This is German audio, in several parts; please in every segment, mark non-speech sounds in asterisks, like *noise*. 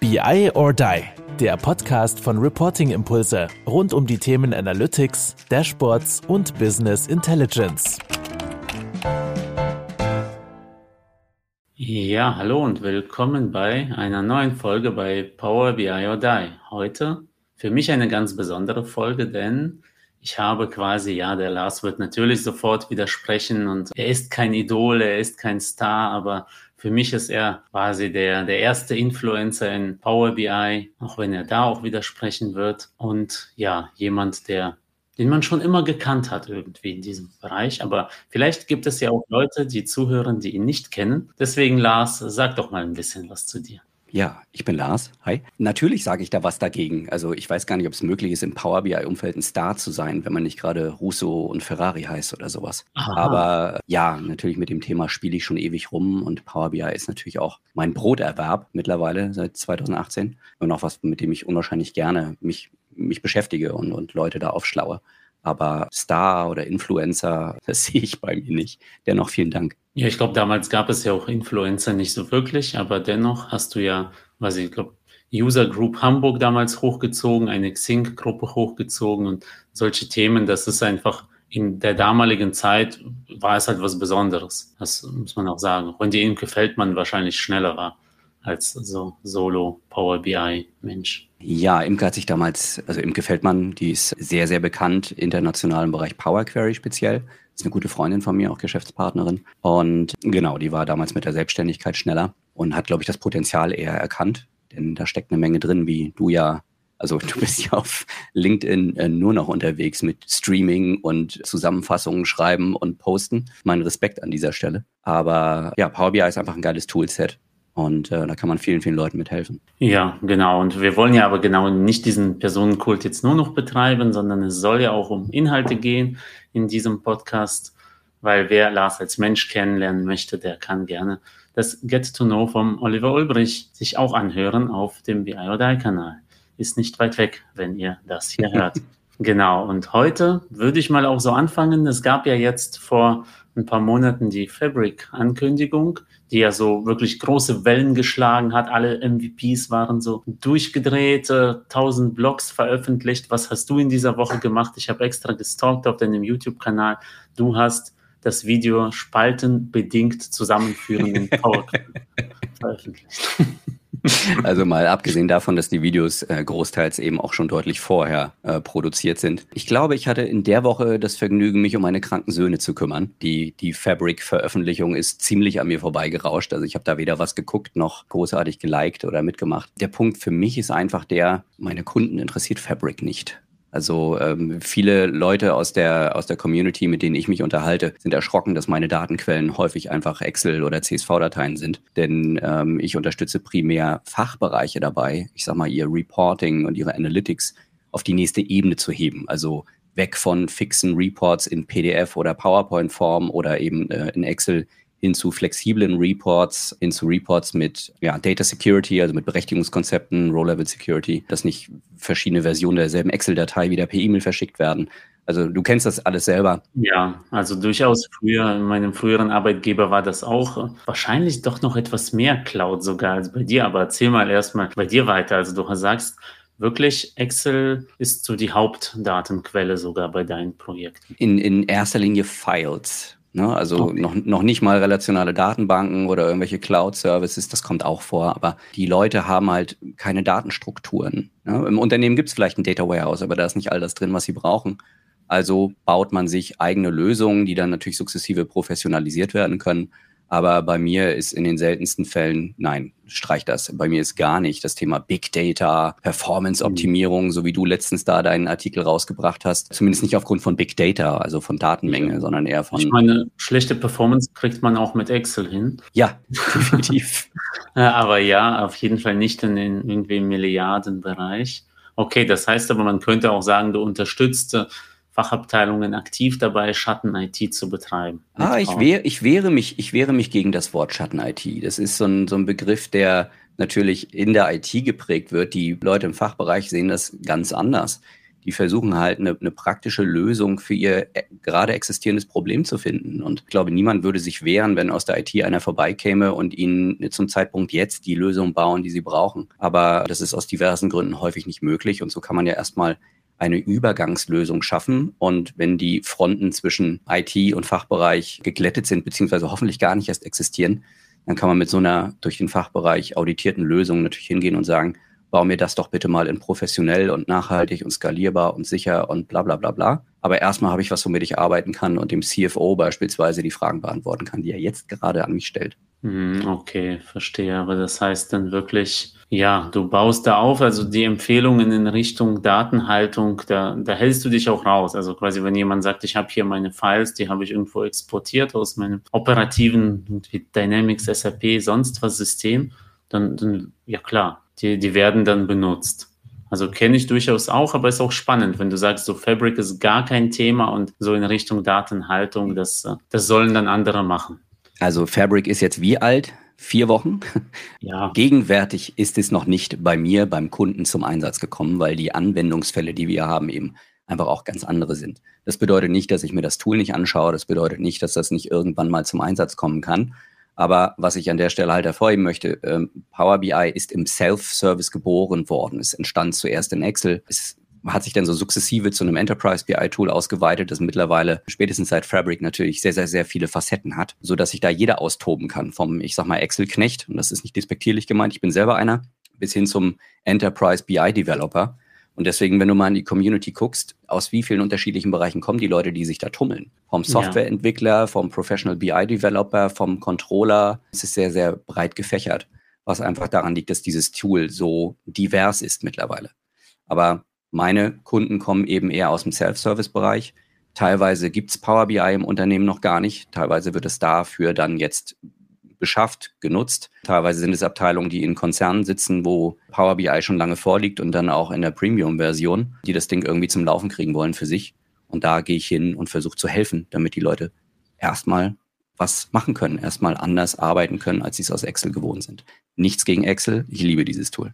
BI or Die, der Podcast von Reporting Impulse rund um die Themen Analytics, Dashboards und Business Intelligence. Ja, hallo und willkommen bei einer neuen Folge bei Power BI or Die. Heute für mich eine ganz besondere Folge, denn ich habe quasi, ja, der Lars wird natürlich sofort widersprechen und er ist kein Idol, er ist kein Star, aber für mich ist er quasi der, der erste Influencer in Power BI, auch wenn er da auch widersprechen wird. Und ja, jemand, der, den man schon immer gekannt hat irgendwie in diesem Bereich. Aber vielleicht gibt es ja auch Leute, die zuhören, die ihn nicht kennen. Deswegen, Lars, sag doch mal ein bisschen was zu dir. Ja, ich bin Lars. Hi. Natürlich sage ich da was dagegen. Also ich weiß gar nicht, ob es möglich ist, im Power BI-Umfeld ein Star zu sein, wenn man nicht gerade Russo und Ferrari heißt oder sowas. Aha. Aber ja, natürlich mit dem Thema spiele ich schon ewig rum und Power BI ist natürlich auch mein Broterwerb mittlerweile seit 2018 und auch was, mit dem ich unwahrscheinlich gerne mich, mich beschäftige und, und Leute da aufschlaue. Aber Star oder Influencer, *laughs* das sehe ich bei mir nicht. Dennoch vielen Dank. Ja, ich glaube, damals gab es ja auch Influencer nicht so wirklich, aber dennoch hast du ja, was ich glaube, User Group Hamburg damals hochgezogen, eine Xing-Gruppe hochgezogen und solche Themen, das ist einfach in der damaligen Zeit war es halt was Besonderes. Das muss man auch sagen. Wenn die Imke Feldmann wahrscheinlich schneller war als so Solo Power BI Mensch. Ja, Imke hat sich damals, also Imke Feldmann, die ist sehr, sehr bekannt, international im Bereich Power Query speziell. Ist eine gute Freundin von mir, auch Geschäftspartnerin. Und genau, die war damals mit der Selbstständigkeit schneller und hat, glaube ich, das Potenzial eher erkannt. Denn da steckt eine Menge drin, wie du ja also du bist ja auf LinkedIn äh, nur noch unterwegs mit Streaming und Zusammenfassungen schreiben und posten. Mein Respekt an dieser Stelle. Aber ja, Power BI ist einfach ein geiles Toolset. Und äh, da kann man vielen, vielen Leuten mithelfen. Ja, genau. Und wir wollen ja aber genau nicht diesen Personenkult jetzt nur noch betreiben, sondern es soll ja auch um Inhalte gehen in diesem Podcast, weil wer Lars als Mensch kennenlernen möchte, der kann gerne das Get to Know vom Oliver Ulbrich sich auch anhören auf dem BI oder Kanal. Ist nicht weit weg, wenn ihr das hier *laughs* hört. Genau. Und heute würde ich mal auch so anfangen. Es gab ja jetzt vor ein paar Monaten die Fabric-Ankündigung, die ja so wirklich große Wellen geschlagen hat. Alle MVPs waren so durchgedreht, äh, 1000 Blogs veröffentlicht. Was hast du in dieser Woche gemacht? Ich habe extra gestalkt auf deinem YouTube-Kanal. Du hast das Video spaltenbedingt zusammenführen in PowerPoint *laughs* veröffentlicht. *laughs* Also mal abgesehen davon, dass die Videos äh, großteils eben auch schon deutlich vorher äh, produziert sind. Ich glaube, ich hatte in der Woche das Vergnügen, mich um meine kranken Söhne zu kümmern. Die, die Fabric-Veröffentlichung ist ziemlich an mir vorbeigerauscht. Also ich habe da weder was geguckt noch großartig geliked oder mitgemacht. Der Punkt für mich ist einfach der, meine Kunden interessiert Fabric nicht. Also ähm, viele Leute aus der, aus der Community, mit denen ich mich unterhalte, sind erschrocken, dass meine Datenquellen häufig einfach Excel- oder CSV-Dateien sind. Denn ähm, ich unterstütze primär Fachbereiche dabei, ich sag mal, ihr Reporting und ihre Analytics auf die nächste Ebene zu heben. Also weg von fixen Reports in PDF oder PowerPoint-Form oder eben äh, in Excel hin zu flexiblen Reports, hin zu Reports mit ja, Data Security, also mit Berechtigungskonzepten, Row-Level Security, dass nicht verschiedene Versionen derselben Excel-Datei wieder per E-Mail verschickt werden. Also du kennst das alles selber. Ja, also durchaus früher, in meinem früheren Arbeitgeber war das auch wahrscheinlich doch noch etwas mehr Cloud sogar als bei dir. Aber erzähl mal erstmal bei dir weiter. Also du sagst, wirklich Excel ist so die Hauptdatenquelle sogar bei deinen Projekten. In, in erster Linie Files. Ne? Also okay. noch, noch nicht mal relationale Datenbanken oder irgendwelche Cloud-Services, das kommt auch vor, aber die Leute haben halt keine Datenstrukturen. Ne? Im Unternehmen gibt es vielleicht ein Data Warehouse, aber da ist nicht all das drin, was sie brauchen. Also baut man sich eigene Lösungen, die dann natürlich sukzessive professionalisiert werden können. Aber bei mir ist in den seltensten Fällen, nein, streich das. Bei mir ist gar nicht das Thema Big Data, Performance-Optimierung, mhm. so wie du letztens da deinen Artikel rausgebracht hast. Zumindest nicht aufgrund von Big Data, also von Datenmenge, sondern eher von. Ich meine, schlechte Performance kriegt man auch mit Excel hin. Ja, definitiv. *laughs* aber ja, auf jeden Fall nicht in den irgendwie Milliardenbereich. Okay, das heißt aber, man könnte auch sagen, du unterstützt Fachabteilungen aktiv dabei, Schatten-IT zu betreiben. Ah, ich, wehr, ich, wehre mich, ich wehre mich gegen das Wort Schatten-IT. Das ist so ein, so ein Begriff, der natürlich in der IT geprägt wird. Die Leute im Fachbereich sehen das ganz anders. die versuchen halt eine, eine praktische Lösung für ihr äh, gerade existierendes Problem zu finden. Und ich glaube, niemand würde sich wehren, wenn aus der IT einer vorbeikäme und ihnen zum Zeitpunkt jetzt die Lösung bauen, die sie brauchen. Aber das ist aus diversen Gründen häufig nicht möglich. Und so kann man ja erstmal eine Übergangslösung schaffen. Und wenn die Fronten zwischen IT und Fachbereich geglättet sind, beziehungsweise hoffentlich gar nicht erst existieren, dann kann man mit so einer durch den Fachbereich auditierten Lösung natürlich hingehen und sagen, bau mir das doch bitte mal in professionell und nachhaltig und skalierbar und sicher und bla bla bla bla. Aber erstmal habe ich was, womit ich arbeiten kann und dem CFO beispielsweise die Fragen beantworten kann, die er jetzt gerade an mich stellt. Hm, okay, verstehe. Aber das heißt dann wirklich, ja, du baust da auf, also die Empfehlungen in Richtung Datenhaltung, da, da hältst du dich auch raus. Also quasi, wenn jemand sagt, ich habe hier meine Files, die habe ich irgendwo exportiert aus meinem operativen Dynamics, SAP, sonst was System, dann, dann ja klar, die, die werden dann benutzt. Also kenne ich durchaus auch, aber ist auch spannend, wenn du sagst, so Fabric ist gar kein Thema und so in Richtung Datenhaltung, das, das sollen dann andere machen. Also Fabric ist jetzt wie alt? Vier Wochen. Ja. Gegenwärtig ist es noch nicht bei mir, beim Kunden zum Einsatz gekommen, weil die Anwendungsfälle, die wir haben, eben einfach auch ganz andere sind. Das bedeutet nicht, dass ich mir das Tool nicht anschaue. Das bedeutet nicht, dass das nicht irgendwann mal zum Einsatz kommen kann. Aber was ich an der Stelle halt hervorheben möchte, ähm, Power BI ist im Self-Service geboren worden. Es entstand zuerst in Excel. Es hat sich dann so sukzessive zu einem Enterprise BI-Tool ausgeweitet, das mittlerweile spätestens seit Fabric natürlich sehr, sehr, sehr viele Facetten hat, so dass sich da jeder austoben kann. Vom, ich sag mal, Excel-Knecht, und das ist nicht despektierlich gemeint, ich bin selber einer, bis hin zum Enterprise BI-Developer. Und deswegen, wenn du mal in die Community guckst, aus wie vielen unterschiedlichen Bereichen kommen die Leute, die sich da tummeln? Vom Softwareentwickler, vom Professional BI-Developer, vom Controller. Es ist sehr, sehr breit gefächert, was einfach daran liegt, dass dieses Tool so divers ist mittlerweile. Aber meine Kunden kommen eben eher aus dem Self-Service-Bereich. Teilweise gibt's Power BI im Unternehmen noch gar nicht. Teilweise wird es dafür dann jetzt beschafft, genutzt. Teilweise sind es Abteilungen, die in Konzernen sitzen, wo Power BI schon lange vorliegt und dann auch in der Premium-Version, die das Ding irgendwie zum Laufen kriegen wollen für sich. Und da gehe ich hin und versuche zu helfen, damit die Leute erstmal was machen können, erstmal anders arbeiten können, als sie es aus Excel gewohnt sind. Nichts gegen Excel, ich liebe dieses Tool.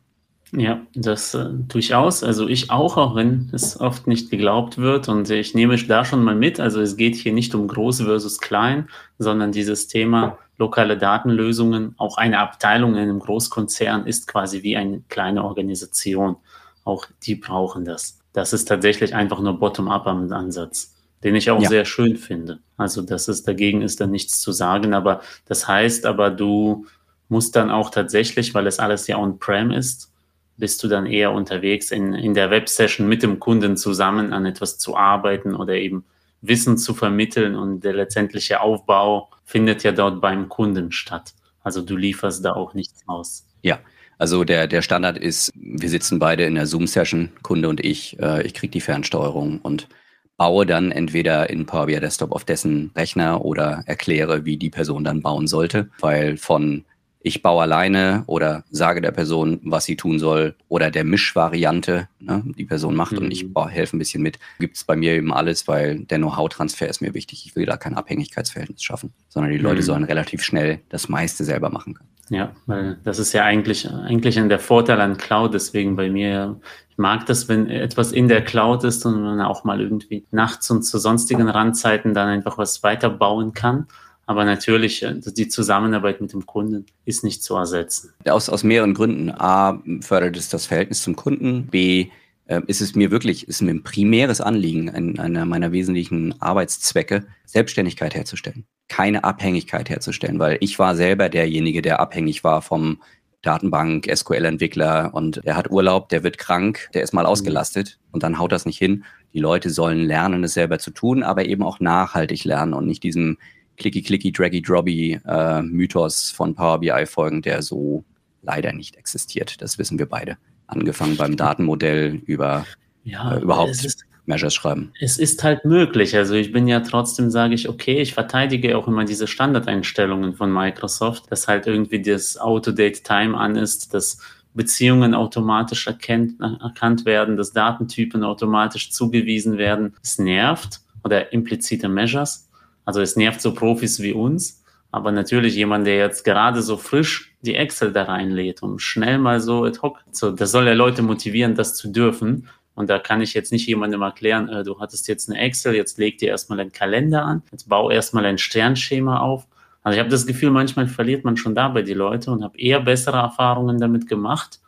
Ja, das äh, durchaus. Also ich auch, auch wenn es oft nicht geglaubt wird. Und ich nehme da schon mal mit. Also es geht hier nicht um groß versus klein, sondern dieses Thema lokale Datenlösungen. Auch eine Abteilung in einem Großkonzern ist quasi wie eine kleine Organisation. Auch die brauchen das. Das ist tatsächlich einfach nur bottom-up am Ansatz, den ich auch ja. sehr schön finde. Also das ist dagegen ist da nichts zu sagen. Aber das heißt aber, du musst dann auch tatsächlich, weil es alles ja on-prem ist, bist du dann eher unterwegs, in, in der Websession mit dem Kunden zusammen an etwas zu arbeiten oder eben Wissen zu vermitteln und der letztendliche Aufbau findet ja dort beim Kunden statt. Also du lieferst da auch nichts aus. Ja, also der, der Standard ist, wir sitzen beide in der Zoom-Session, Kunde und ich. Äh, ich kriege die Fernsteuerung und baue dann entweder in Power BI Desktop auf dessen Rechner oder erkläre, wie die Person dann bauen sollte, weil von ich baue alleine oder sage der Person, was sie tun soll oder der Mischvariante, ne, die Person macht mhm. und ich mhm. helfe ein bisschen mit, gibt es bei mir eben alles, weil der Know-how-Transfer ist mir wichtig. Ich will da kein Abhängigkeitsverhältnis schaffen, sondern die Leute mhm. sollen relativ schnell das meiste selber machen können. Ja, weil das ist ja eigentlich, eigentlich der Vorteil an Cloud. Deswegen bei mir, ich mag das, wenn etwas in der Cloud ist und man auch mal irgendwie nachts und zu sonstigen Randzeiten dann einfach was weiterbauen kann. Aber natürlich, äh, die Zusammenarbeit mit dem Kunden ist nicht zu ersetzen. Aus, aus mehreren Gründen. A, fördert es das Verhältnis zum Kunden. B, äh, ist es mir wirklich, ist mir ein primäres Anliegen, ein, einer meiner wesentlichen Arbeitszwecke, Selbstständigkeit herzustellen. Keine Abhängigkeit herzustellen, weil ich war selber derjenige, der abhängig war vom Datenbank, SQL-Entwickler und der hat Urlaub, der wird krank, der ist mal mhm. ausgelastet und dann haut das nicht hin. Die Leute sollen lernen, es selber zu tun, aber eben auch nachhaltig lernen und nicht diesem clicky clicky draggy drobby äh, Mythos von Power BI folgen, der so leider nicht existiert. Das wissen wir beide. Angefangen beim Datenmodell über ja, äh, überhaupt ist, Measures schreiben. Es ist halt möglich. Also ich bin ja trotzdem, sage ich, okay, ich verteidige auch immer diese Standardeinstellungen von Microsoft, dass halt irgendwie das Auto-Date-Time an ist, dass Beziehungen automatisch erkennt, erkannt werden, dass Datentypen automatisch zugewiesen werden. Es nervt oder implizite Measures. Also es nervt so Profis wie uns, aber natürlich jemand, der jetzt gerade so frisch die Excel da reinlädt, um schnell mal so ad hoc, so, das soll ja Leute motivieren, das zu dürfen. Und da kann ich jetzt nicht jemandem erklären, äh, du hattest jetzt eine Excel, jetzt leg dir erstmal einen Kalender an, jetzt bau erstmal ein Sternschema auf. Also ich habe das Gefühl, manchmal verliert man schon dabei die Leute und habe eher bessere Erfahrungen damit gemacht,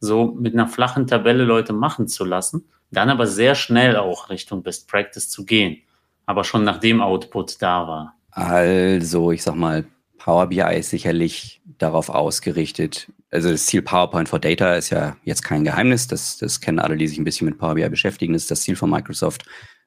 so mit einer flachen Tabelle Leute machen zu lassen, dann aber sehr schnell auch Richtung Best Practice zu gehen, aber schon nachdem Output da war. Also, ich sag mal, Power BI ist sicherlich darauf ausgerichtet. Also das Ziel PowerPoint for Data ist ja jetzt kein Geheimnis. Das, das kennen alle, die sich ein bisschen mit Power BI beschäftigen. Das ist das Ziel von Microsoft.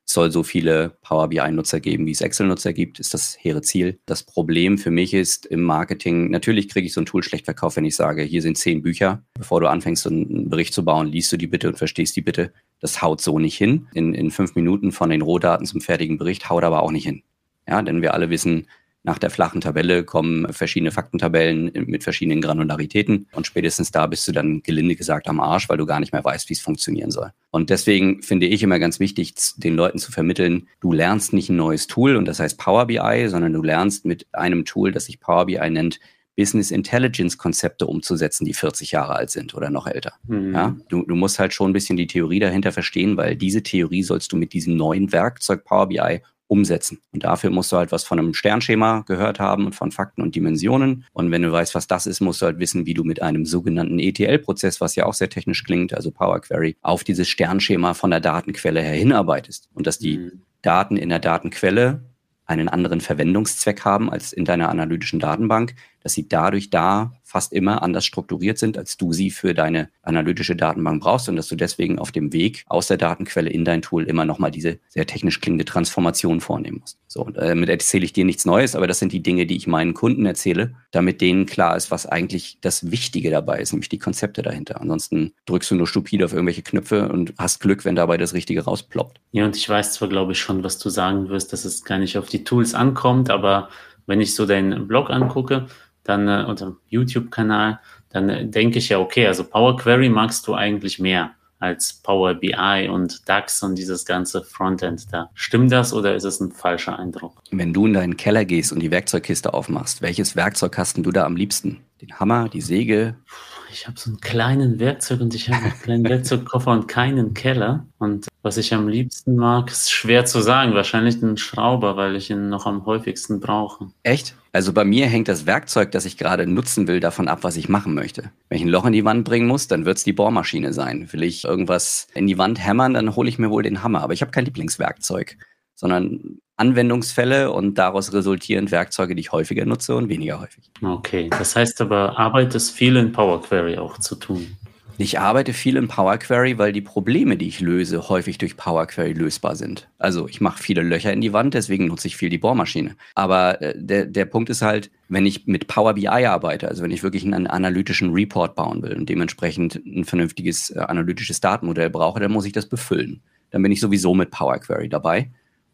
Es soll so viele Power BI-Nutzer geben, wie es Excel-Nutzer gibt, ist das hehre Ziel. Das Problem für mich ist im Marketing, natürlich kriege ich so ein Tool schlecht verkauft, wenn ich sage, hier sind zehn Bücher. Bevor du anfängst, so einen Bericht zu bauen, liest du die bitte und verstehst die bitte. Das haut so nicht hin. In, in fünf Minuten von den Rohdaten zum fertigen Bericht haut aber auch nicht hin. Ja, denn wir alle wissen, nach der flachen Tabelle kommen verschiedene Faktentabellen mit verschiedenen Granularitäten und spätestens da bist du dann gelinde gesagt am Arsch, weil du gar nicht mehr weißt, wie es funktionieren soll. Und deswegen finde ich immer ganz wichtig, den Leuten zu vermitteln, du lernst nicht ein neues Tool und das heißt Power BI, sondern du lernst mit einem Tool, das sich Power BI nennt, Business Intelligence Konzepte umzusetzen, die 40 Jahre alt sind oder noch älter. Mhm. Ja, du, du musst halt schon ein bisschen die Theorie dahinter verstehen, weil diese Theorie sollst du mit diesem neuen Werkzeug Power BI umsetzen. Und dafür musst du halt was von einem Sternschema gehört haben und von Fakten und Dimensionen. Und wenn du weißt, was das ist, musst du halt wissen, wie du mit einem sogenannten ETL-Prozess, was ja auch sehr technisch klingt, also Power Query, auf dieses Sternschema von der Datenquelle her hinarbeitest. Und dass die mhm. Daten in der Datenquelle einen anderen Verwendungszweck haben als in deiner analytischen Datenbank, dass sie dadurch da fast immer anders strukturiert sind, als du sie für deine analytische Datenbank brauchst und dass du deswegen auf dem Weg aus der Datenquelle in dein Tool immer nochmal diese sehr technisch klingende Transformation vornehmen musst. So, und damit erzähle ich dir nichts Neues, aber das sind die Dinge, die ich meinen Kunden erzähle, damit denen klar ist, was eigentlich das Wichtige dabei ist, nämlich die Konzepte dahinter. Ansonsten drückst du nur stupide auf irgendwelche Knöpfe und hast Glück, wenn dabei das Richtige rausploppt. Ja, und ich weiß zwar, glaube ich, schon, was du sagen wirst, dass es gar nicht auf die Tools ankommt, aber wenn ich so deinen Blog angucke, dann äh, unter YouTube-Kanal, dann äh, denke ich ja, okay, also Power Query magst du eigentlich mehr als Power BI und DAX und dieses ganze Frontend da. Stimmt das oder ist es ein falscher Eindruck? Wenn du in deinen Keller gehst und die Werkzeugkiste aufmachst, welches Werkzeug hast du da am liebsten? Den Hammer, die Säge, ich habe so einen kleinen Werkzeug und ich habe einen kleinen Werkzeugkoffer und keinen Keller. Und was ich am liebsten mag, ist schwer zu sagen. Wahrscheinlich einen Schrauber, weil ich ihn noch am häufigsten brauche. Echt? Also bei mir hängt das Werkzeug, das ich gerade nutzen will, davon ab, was ich machen möchte. Wenn ich ein Loch in die Wand bringen muss, dann wird es die Bohrmaschine sein. Will ich irgendwas in die Wand hämmern, dann hole ich mir wohl den Hammer. Aber ich habe kein Lieblingswerkzeug, sondern Anwendungsfälle und daraus resultierend Werkzeuge, die ich häufiger nutze und weniger häufig. Okay, das heißt aber, Arbeit ist viel in Power Query auch zu tun. Ich arbeite viel in Power Query, weil die Probleme, die ich löse, häufig durch Power Query lösbar sind. Also ich mache viele Löcher in die Wand, deswegen nutze ich viel die Bohrmaschine. Aber äh, der, der Punkt ist halt, wenn ich mit Power BI arbeite, also wenn ich wirklich einen analytischen Report bauen will und dementsprechend ein vernünftiges äh, analytisches Datenmodell brauche, dann muss ich das befüllen. Dann bin ich sowieso mit Power Query dabei.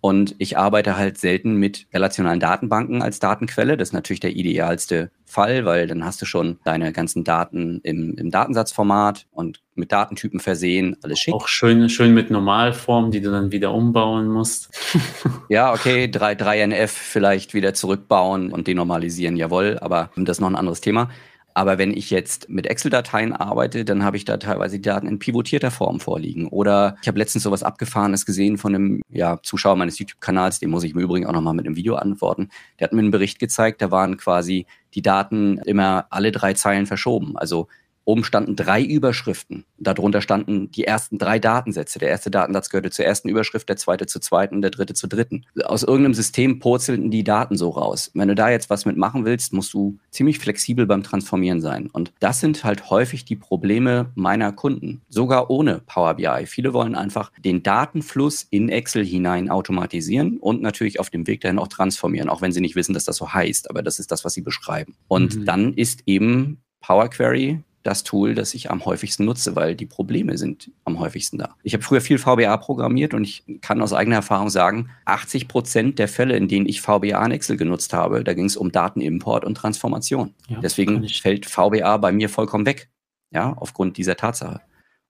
Und ich arbeite halt selten mit relationalen Datenbanken als Datenquelle. Das ist natürlich der idealste Fall, weil dann hast du schon deine ganzen Daten im, im Datensatzformat und mit Datentypen versehen, alles schick. Auch schön, schön mit Normalform, die du dann wieder umbauen musst. *laughs* *laughs* ja, okay, 3, 3NF vielleicht wieder zurückbauen und denormalisieren, jawohl, aber das ist noch ein anderes Thema. Aber wenn ich jetzt mit Excel-Dateien arbeite, dann habe ich da teilweise die Daten in pivotierter Form vorliegen. Oder ich habe letztens sowas Abgefahrenes gesehen von einem ja, Zuschauer meines YouTube-Kanals, dem muss ich im Übrigen auch nochmal mit einem Video antworten. Der hat mir einen Bericht gezeigt, da waren quasi die Daten immer alle drei Zeilen verschoben. Also Oben standen drei Überschriften. Darunter standen die ersten drei Datensätze. Der erste Datensatz gehörte zur ersten Überschrift, der zweite zur zweiten, der dritte zur dritten. Aus irgendeinem System purzelten die Daten so raus. Wenn du da jetzt was mitmachen willst, musst du ziemlich flexibel beim Transformieren sein. Und das sind halt häufig die Probleme meiner Kunden, sogar ohne Power BI. Viele wollen einfach den Datenfluss in Excel hinein automatisieren und natürlich auf dem Weg dahin auch transformieren, auch wenn sie nicht wissen, dass das so heißt. Aber das ist das, was sie beschreiben. Und mhm. dann ist eben Power Query das Tool, das ich am häufigsten nutze, weil die Probleme sind am häufigsten da. Ich habe früher viel VBA programmiert und ich kann aus eigener Erfahrung sagen, 80 Prozent der Fälle, in denen ich VBA in Excel genutzt habe, da ging es um Datenimport und Transformation. Ja, Deswegen fällt VBA bei mir vollkommen weg, ja, aufgrund dieser Tatsache.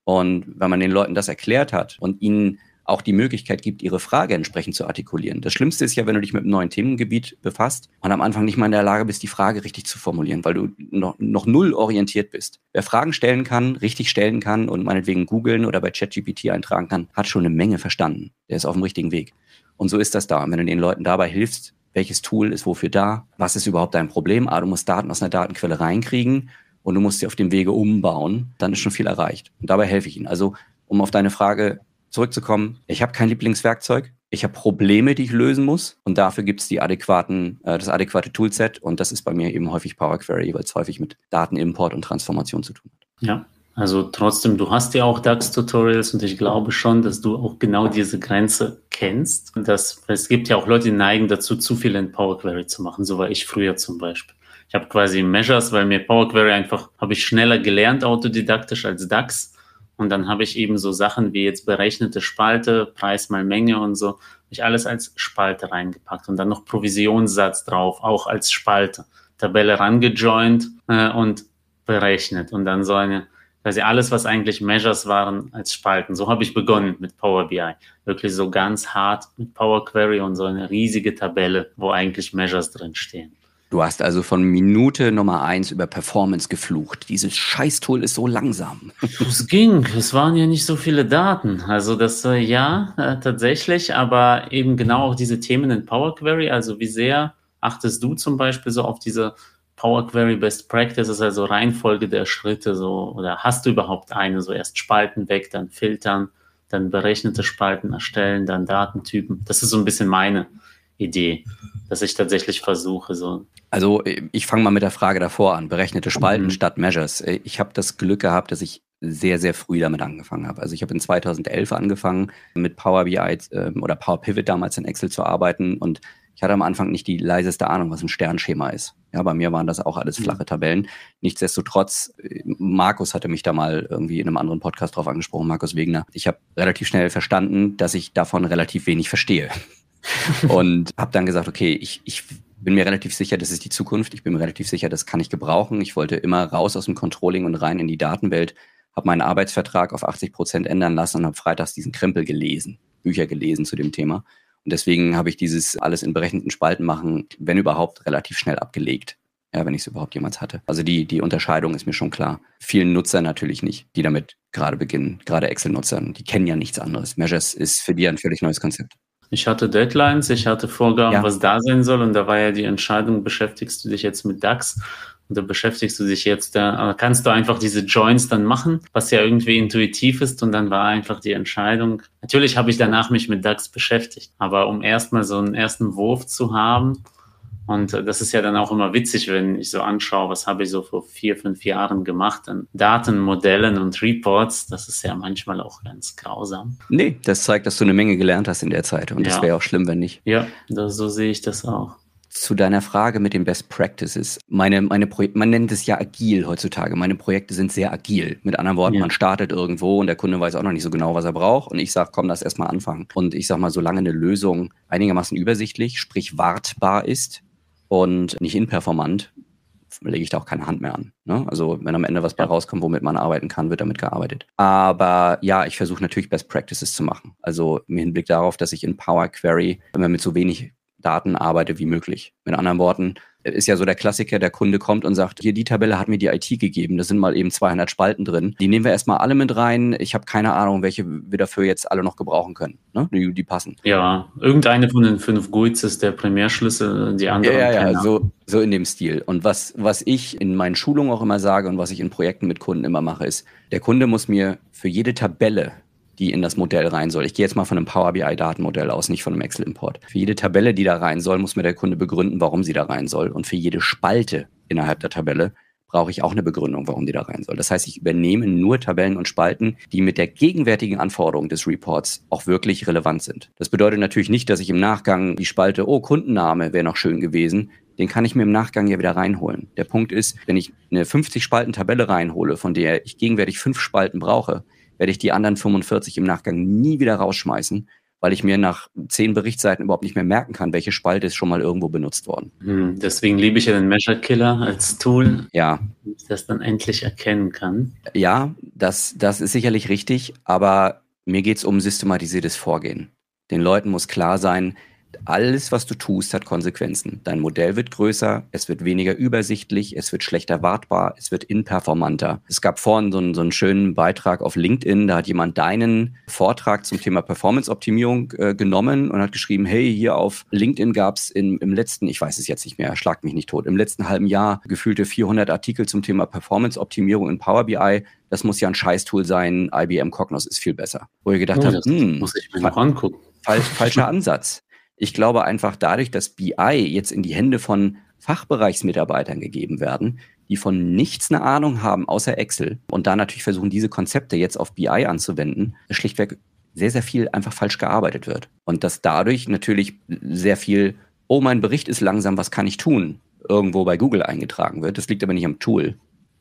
Und wenn man den Leuten das erklärt hat und ihnen auch die Möglichkeit gibt, ihre Frage entsprechend zu artikulieren. Das Schlimmste ist ja, wenn du dich mit einem neuen Themengebiet befasst und am Anfang nicht mal in der Lage bist, die Frage richtig zu formulieren, weil du noch, noch null orientiert bist. Wer Fragen stellen kann, richtig stellen kann und meinetwegen googeln oder bei ChatGPT eintragen kann, hat schon eine Menge verstanden. Der ist auf dem richtigen Weg. Und so ist das da. Und wenn du den Leuten dabei hilfst, welches Tool ist wofür da, was ist überhaupt dein Problem, ah, du musst Daten aus einer Datenquelle reinkriegen und du musst sie auf dem Wege umbauen, dann ist schon viel erreicht. Und dabei helfe ich ihnen. Also, um auf deine Frage zurückzukommen, ich habe kein Lieblingswerkzeug. Ich habe Probleme, die ich lösen muss und dafür gibt es die adäquaten, äh, das adäquate Toolset und das ist bei mir eben häufig Power Query, weil es häufig mit Datenimport und Transformation zu tun hat. Ja, also trotzdem, du hast ja auch DAX-Tutorials und ich glaube schon, dass du auch genau diese Grenze kennst. Dass, es gibt ja auch Leute, die neigen dazu, zu viel in Power Query zu machen. So war ich früher zum Beispiel. Ich habe quasi Measures, weil mir Power Query einfach, habe ich schneller gelernt autodidaktisch als DAX. Und dann habe ich eben so Sachen wie jetzt berechnete Spalte, Preis mal Menge und so, habe ich alles als Spalte reingepackt und dann noch Provisionssatz drauf, auch als Spalte. Tabelle rangejoint äh, und berechnet und dann so eine, quasi alles, was eigentlich Measures waren, als Spalten. So habe ich begonnen mit Power BI. Wirklich so ganz hart mit Power Query und so eine riesige Tabelle, wo eigentlich Measures drin stehen. Du hast also von Minute Nummer eins über Performance geflucht. Dieses Scheißtool ist so langsam. *laughs* Es ging. Es waren ja nicht so viele Daten. Also das äh, ja äh, tatsächlich, aber eben genau auch diese Themen in Power Query. Also wie sehr achtest du zum Beispiel so auf diese Power Query Best Practices, also Reihenfolge der Schritte so oder hast du überhaupt eine? So erst Spalten weg, dann filtern, dann berechnete Spalten erstellen, dann Datentypen. Das ist so ein bisschen meine Idee, dass ich tatsächlich versuche so also ich fange mal mit der Frage davor an. Berechnete Spalten mhm. statt Measures. Ich habe das Glück gehabt, dass ich sehr, sehr früh damit angefangen habe. Also ich habe in 2011 angefangen, mit Power BI äh, oder Power Pivot damals in Excel zu arbeiten und ich hatte am Anfang nicht die leiseste Ahnung, was ein Sternschema ist. Ja, bei mir waren das auch alles mhm. flache Tabellen. Nichtsdestotrotz, äh, Markus hatte mich da mal irgendwie in einem anderen Podcast drauf angesprochen, Markus Wegner. Ich habe relativ schnell verstanden, dass ich davon relativ wenig verstehe. *laughs* und habe dann gesagt, okay, ich, ich bin mir relativ sicher, das ist die Zukunft. Ich bin mir relativ sicher, das kann ich gebrauchen. Ich wollte immer raus aus dem Controlling und rein in die Datenwelt, habe meinen Arbeitsvertrag auf 80 Prozent ändern lassen und habe freitags diesen Krempel gelesen, Bücher gelesen zu dem Thema. Und deswegen habe ich dieses alles in berechneten Spalten machen, wenn überhaupt, relativ schnell abgelegt. Ja, wenn ich es überhaupt jemals hatte. Also die, die Unterscheidung ist mir schon klar. Vielen Nutzern natürlich nicht, die damit gerade beginnen. Gerade Excel-Nutzern, die kennen ja nichts anderes. Measures ist für die ein völlig neues Konzept. Ich hatte Deadlines, ich hatte Vorgaben, ja. was da sein soll. Und da war ja die Entscheidung, beschäftigst du dich jetzt mit DAX oder beschäftigst du dich jetzt, da kannst du einfach diese Joins dann machen, was ja irgendwie intuitiv ist. Und dann war einfach die Entscheidung. Natürlich habe ich danach mich mit DAX beschäftigt, aber um erstmal so einen ersten Wurf zu haben, und das ist ja dann auch immer witzig, wenn ich so anschaue, was habe ich so vor vier, fünf Jahren gemacht an Datenmodellen und Reports. Das ist ja manchmal auch ganz grausam. Nee, das zeigt, dass du eine Menge gelernt hast in der Zeit. Und ja. das wäre auch schlimm, wenn nicht. Ja, das, so sehe ich das auch. Zu deiner Frage mit den Best Practices. Meine, meine Projekte, man nennt es ja agil heutzutage. Meine Projekte sind sehr agil. Mit anderen Worten, ja. man startet irgendwo und der Kunde weiß auch noch nicht so genau, was er braucht. Und ich sage, komm, lass erstmal anfangen. Und ich sage mal, solange eine Lösung einigermaßen übersichtlich, sprich wartbar ist, und nicht inperformant, lege ich da auch keine Hand mehr an. Ne? Also wenn am Ende was bei rauskommt, womit man arbeiten kann, wird damit gearbeitet. Aber ja, ich versuche natürlich Best Practices zu machen. Also im Hinblick darauf, dass ich in Power Query immer mit so wenig Daten arbeite wie möglich. Mit anderen Worten, ist ja so der Klassiker, der Kunde kommt und sagt, hier die Tabelle hat mir die IT gegeben, da sind mal eben 200 Spalten drin. Die nehmen wir erstmal alle mit rein. Ich habe keine Ahnung, welche wir dafür jetzt alle noch gebrauchen können, ne? die, die passen. Ja, irgendeine von den fünf GUIDs ist der Primärschlüssel, die andere. Ja, ja, ja so, so in dem Stil. Und was, was ich in meinen Schulungen auch immer sage und was ich in Projekten mit Kunden immer mache, ist, der Kunde muss mir für jede Tabelle die in das Modell rein soll. Ich gehe jetzt mal von einem Power BI Datenmodell aus, nicht von einem Excel Import. Für jede Tabelle, die da rein soll, muss mir der Kunde begründen, warum sie da rein soll. Und für jede Spalte innerhalb der Tabelle brauche ich auch eine Begründung, warum die da rein soll. Das heißt, ich übernehme nur Tabellen und Spalten, die mit der gegenwärtigen Anforderung des Reports auch wirklich relevant sind. Das bedeutet natürlich nicht, dass ich im Nachgang die Spalte, oh, Kundenname wäre noch schön gewesen, den kann ich mir im Nachgang ja wieder reinholen. Der Punkt ist, wenn ich eine 50 Spalten Tabelle reinhole, von der ich gegenwärtig fünf Spalten brauche, werde ich die anderen 45 im Nachgang nie wieder rausschmeißen, weil ich mir nach zehn Berichtsseiten überhaupt nicht mehr merken kann, welche Spalte ist schon mal irgendwo benutzt worden. Hm, deswegen liebe ich ja den Measure Killer als Tool, ja. das dann endlich erkennen kann. Ja, das, das ist sicherlich richtig, aber Mir geht es um systematisiertes Vorgehen. Den Leuten muss klar sein, alles, was du tust, hat Konsequenzen. Dein Modell wird größer, es wird weniger übersichtlich, es wird schlechter wartbar, es wird inperformanter. Es gab vorhin so einen, so einen schönen Beitrag auf LinkedIn, da hat jemand deinen Vortrag zum Thema Performance-Optimierung äh, genommen und hat geschrieben, hey, hier auf LinkedIn gab es im letzten, ich weiß es jetzt nicht mehr, schlag mich nicht tot, im letzten halben Jahr gefühlte 400 Artikel zum Thema Performance-Optimierung in Power BI. Das muss ja ein Scheißtool sein, IBM Cognos ist viel besser. Wo ihr gedacht Oh, habt, das hm, muss ich mir noch angucken. falsch, falscher *laughs* Ansatz. Ich glaube einfach dadurch, dass BI jetzt in die Hände von Fachbereichsmitarbeitern gegeben werden, die von nichts eine Ahnung haben außer Excel und da natürlich versuchen, diese Konzepte jetzt auf BI anzuwenden, schlichtweg sehr, sehr viel einfach falsch gearbeitet wird. Und dass dadurch natürlich sehr viel, oh, mein Bericht ist langsam, was kann ich tun, irgendwo bei Google eingetragen wird. Das liegt aber nicht am Tool,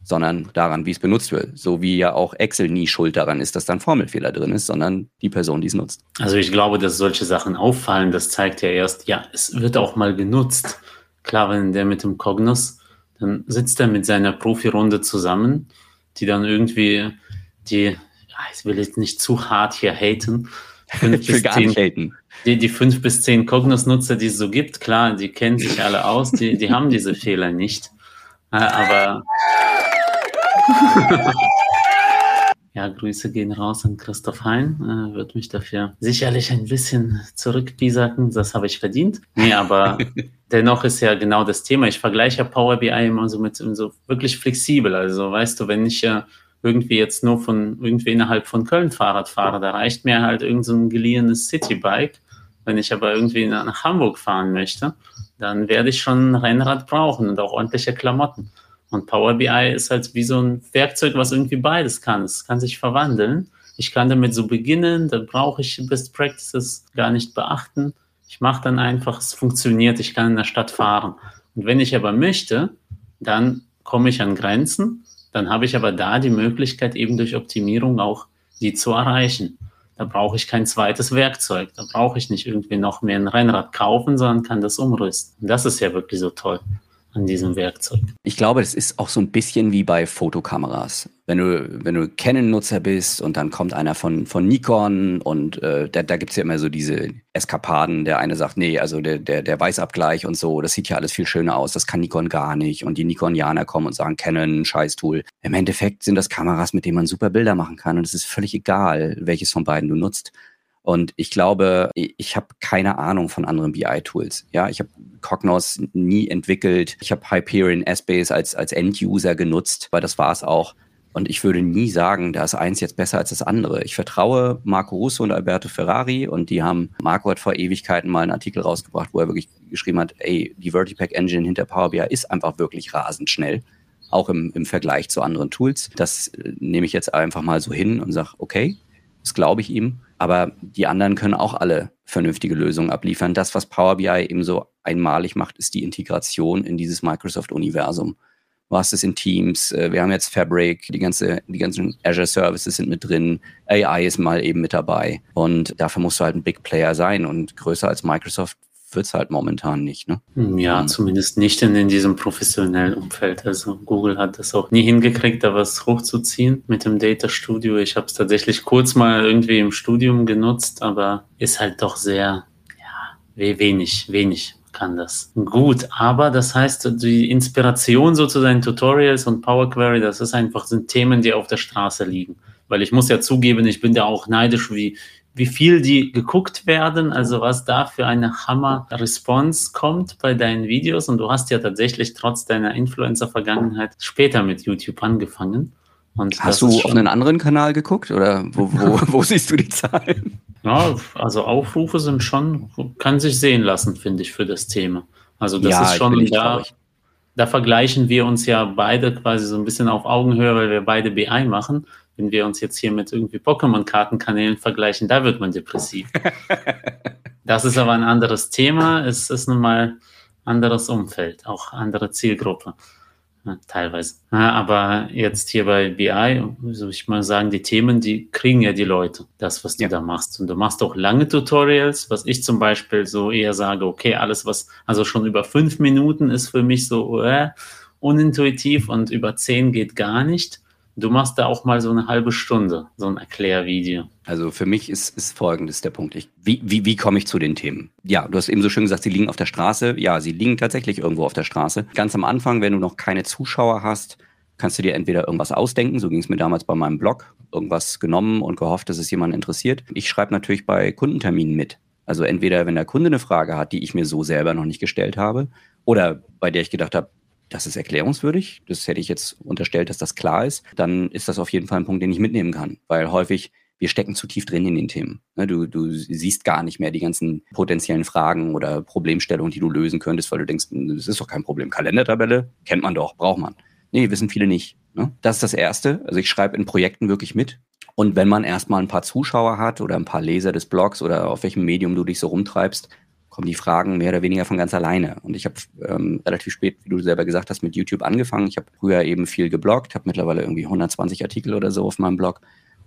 sondern daran, wie es benutzt wird. So wie ja auch Excel nie schuld daran ist, dass da ein Formelfehler drin ist, sondern die Person, die es nutzt. Also ich glaube, dass solche Sachen auffallen, das zeigt ja erst, ja, es wird auch mal genutzt. Klar, wenn der mit dem Cognos, dann sitzt er mit seiner Profirunde zusammen, die dann irgendwie die, ich will jetzt nicht zu hart hier haten, *laughs* Ich will gar nicht haten. die, die fünf bis zehn Cognos-Nutzer, die es so gibt, klar, die kennen sich alle aus, die, die haben diese Fehler nicht. Aber *laughs* ja, Grüße gehen raus an Christoph Hein. Äh, wird mich dafür sicherlich ein bisschen zurückpiesacken. Das habe ich verdient. Nee, aber *laughs* dennoch ist ja genau das Thema. Ich vergleiche ja Power BI immer so mit so wirklich flexibel. Also weißt du, wenn ich ja irgendwie jetzt nur von irgendwie innerhalb von Köln Fahrrad fahre, da reicht mir halt irgend so ein geliehenes Citybike. Wenn ich aber irgendwie nach Hamburg fahren möchte, dann werde ich schon ein Rennrad brauchen und auch ordentliche Klamotten. Und Power BI ist halt wie so ein Werkzeug, was irgendwie beides kann. Es kann sich verwandeln. Ich kann damit so beginnen, da brauche ich Best Practices gar nicht beachten. Ich mache dann einfach, es funktioniert, ich kann in der Stadt fahren. Und wenn ich aber möchte, dann komme ich an Grenzen. Dann habe ich aber da die Möglichkeit, eben durch Optimierung auch die zu erreichen. Da brauche ich kein zweites Werkzeug. Da brauche ich nicht irgendwie noch mehr ein Rennrad kaufen, sondern kann das umrüsten. Das ist ja wirklich so toll an diesem Werkzeug. Ich glaube, das ist auch so ein bisschen wie bei Fotokameras. Wenn du, wenn du Canon-Nutzer bist und dann kommt einer von, von Nikon und äh, da, da gibt's ja immer so diese Eskapaden. Der eine sagt, nee, also der, der, der Weißabgleich und so, das sieht ja alles viel schöner aus, das kann Nikon gar nicht. Und die Nikonianer kommen und sagen, Canon, Scheißtool. Im Endeffekt sind das Kameras, mit denen man super Bilder machen kann und es ist völlig egal, welches von beiden du nutzt. Und ich glaube, ich habe keine Ahnung von anderen BI-Tools. Ja, ich habe Cognos nie entwickelt. Ich habe Hyperion Essbase als, als End-User genutzt, weil das war es auch. Und ich würde nie sagen, da ist eins jetzt besser als das andere. Ich vertraue Marco Russo und Alberto Ferrari und die haben, Marco hat vor Ewigkeiten mal einen Artikel rausgebracht, wo er wirklich geschrieben hat, ey, die Vertipack Engine hinter Power BI ist einfach wirklich rasend schnell. Auch im, im Vergleich zu anderen Tools. Das äh, nehme ich jetzt einfach mal so hin und sage, okay, das glaube ich ihm. Aber die anderen können auch alle vernünftige Lösungen abliefern. Das, was Power BI eben so einmalig macht, ist die Integration in dieses Microsoft-Universum. Du hast es in Teams, äh, wir haben jetzt Fabric, die, ganze, die ganzen Azure Services sind mit drin, AI ist mal eben mit dabei. Und dafür musst du halt ein Big Player sein. Und größer als Microsoft wird es halt momentan nicht. Ne? Ja, Mhm. zumindest nicht in, in diesem professionellen Umfeld. Also Google hat das auch nie hingekriegt, da was hochzuziehen mit dem Data Studio. Ich habe es tatsächlich kurz mal irgendwie im Studium genutzt, aber ist halt doch sehr, ja, we- wenig, wenig kann das. Gut, aber das heißt, die Inspiration sozusagen Tutorials und Power Query, das ist einfach, sind Themen, die auf der Straße liegen. Weil ich muss ja zugeben, ich bin da auch neidisch, wie, wie viel die geguckt werden, also was da für eine Hammer-Response kommt bei deinen Videos. Und du hast ja tatsächlich trotz deiner Influencer-Vergangenheit später mit YouTube angefangen. Und Hast du auf einen anderen Kanal geguckt oder wo, wo, *laughs* wo siehst du die Zahlen? Ja, also Aufrufe sind schon, kann sich sehen lassen, finde ich, für das Thema. Also das Ja, ist schon da, da vergleichen wir uns ja beide quasi so ein bisschen auf Augenhöhe, weil wir beide BI machen. Wenn wir uns jetzt hier mit irgendwie Pokémon-Kartenkanälen vergleichen, da wird man depressiv. *laughs* das ist aber ein anderes Thema. Es ist nun mal anderes Umfeld, auch andere Zielgruppe. Ja, teilweise. Ja, aber jetzt hier bei BI, soll ich mal sagen, die Themen, die kriegen ja die Leute, das, was du Ja. da machst. Und du machst auch lange Tutorials, was ich zum Beispiel so eher sage, okay, alles, was, also schon über fünf Minuten ist für mich so äh, unintuitiv und über zehn geht gar nicht. Du machst da auch mal so eine halbe Stunde, so ein Erklärvideo. Also für mich ist, ist folgendes der Punkt. Ich, wie, wie, wie komme ich zu den Themen? Ja, du hast eben so schön gesagt, sie liegen auf der Straße. Ja, sie liegen tatsächlich irgendwo auf der Straße. Ganz am Anfang, wenn du noch keine Zuschauer hast, kannst du dir entweder irgendwas ausdenken, so ging es mir damals bei meinem Blog, irgendwas genommen und gehofft, dass es jemanden interessiert. Ich schreibe natürlich bei Kundenterminen mit. Also entweder, wenn der Kunde eine Frage hat, die ich mir so selber noch nicht gestellt habe, oder bei der ich gedacht habe, das ist erklärungswürdig, das hätte ich jetzt unterstellt, dass das klar ist, dann ist das auf jeden Fall ein Punkt, den ich mitnehmen kann. Weil häufig, wir stecken zu tief drin in den Themen. Ne, du, du siehst gar nicht mehr die ganzen potenziellen Fragen oder Problemstellungen, die du lösen könntest, weil du denkst, das ist doch kein Problem. Kalendertabelle kennt man doch, braucht man. Nee, wissen viele nicht. Ne? Das ist das Erste. Also ich schreibe in Projekten wirklich mit. Und wenn man erstmal ein paar Zuschauer hat oder ein paar Leser des Blogs oder auf welchem Medium du dich so rumtreibst, kommen die Fragen mehr oder weniger von ganz alleine. Und ich habe ähm, relativ spät, wie du selber gesagt hast, mit YouTube angefangen. Ich habe früher eben viel gebloggt, habe mittlerweile irgendwie 120 Artikel oder so auf meinem Blog.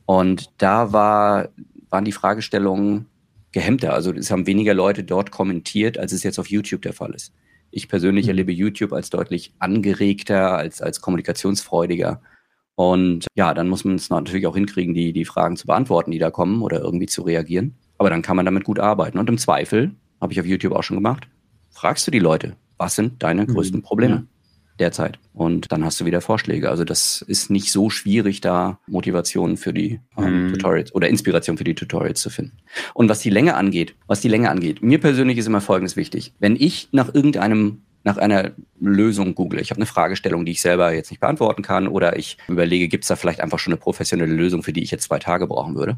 Und da war, waren die Fragestellungen gehemmter. Also es haben weniger Leute dort kommentiert, als es jetzt auf YouTube der Fall ist. Ich persönlich mhm. erlebe YouTube als deutlich angeregter, als, als kommunikationsfreudiger. Und ja, dann muss man es natürlich auch hinkriegen, die, die Fragen zu beantworten, die da kommen oder irgendwie zu reagieren. Aber dann kann man damit gut arbeiten. Und im Zweifel habe ich auf YouTube auch schon gemacht, fragst du die Leute, was sind deine mhm. größten Probleme derzeit? Und dann hast du wieder Vorschläge. Also das ist nicht so schwierig, da Motivation für die ähm, mhm. Tutorials oder Inspiration für die Tutorials zu finden. Und was die Länge angeht, was die Länge angeht, mir persönlich ist immer Folgendes wichtig. Wenn ich nach irgendeinem nach einer Lösung google. Ich habe eine Fragestellung, die ich selber jetzt nicht beantworten kann oder ich überlege, gibt es da vielleicht einfach schon eine professionelle Lösung, für die ich jetzt zwei Tage brauchen würde.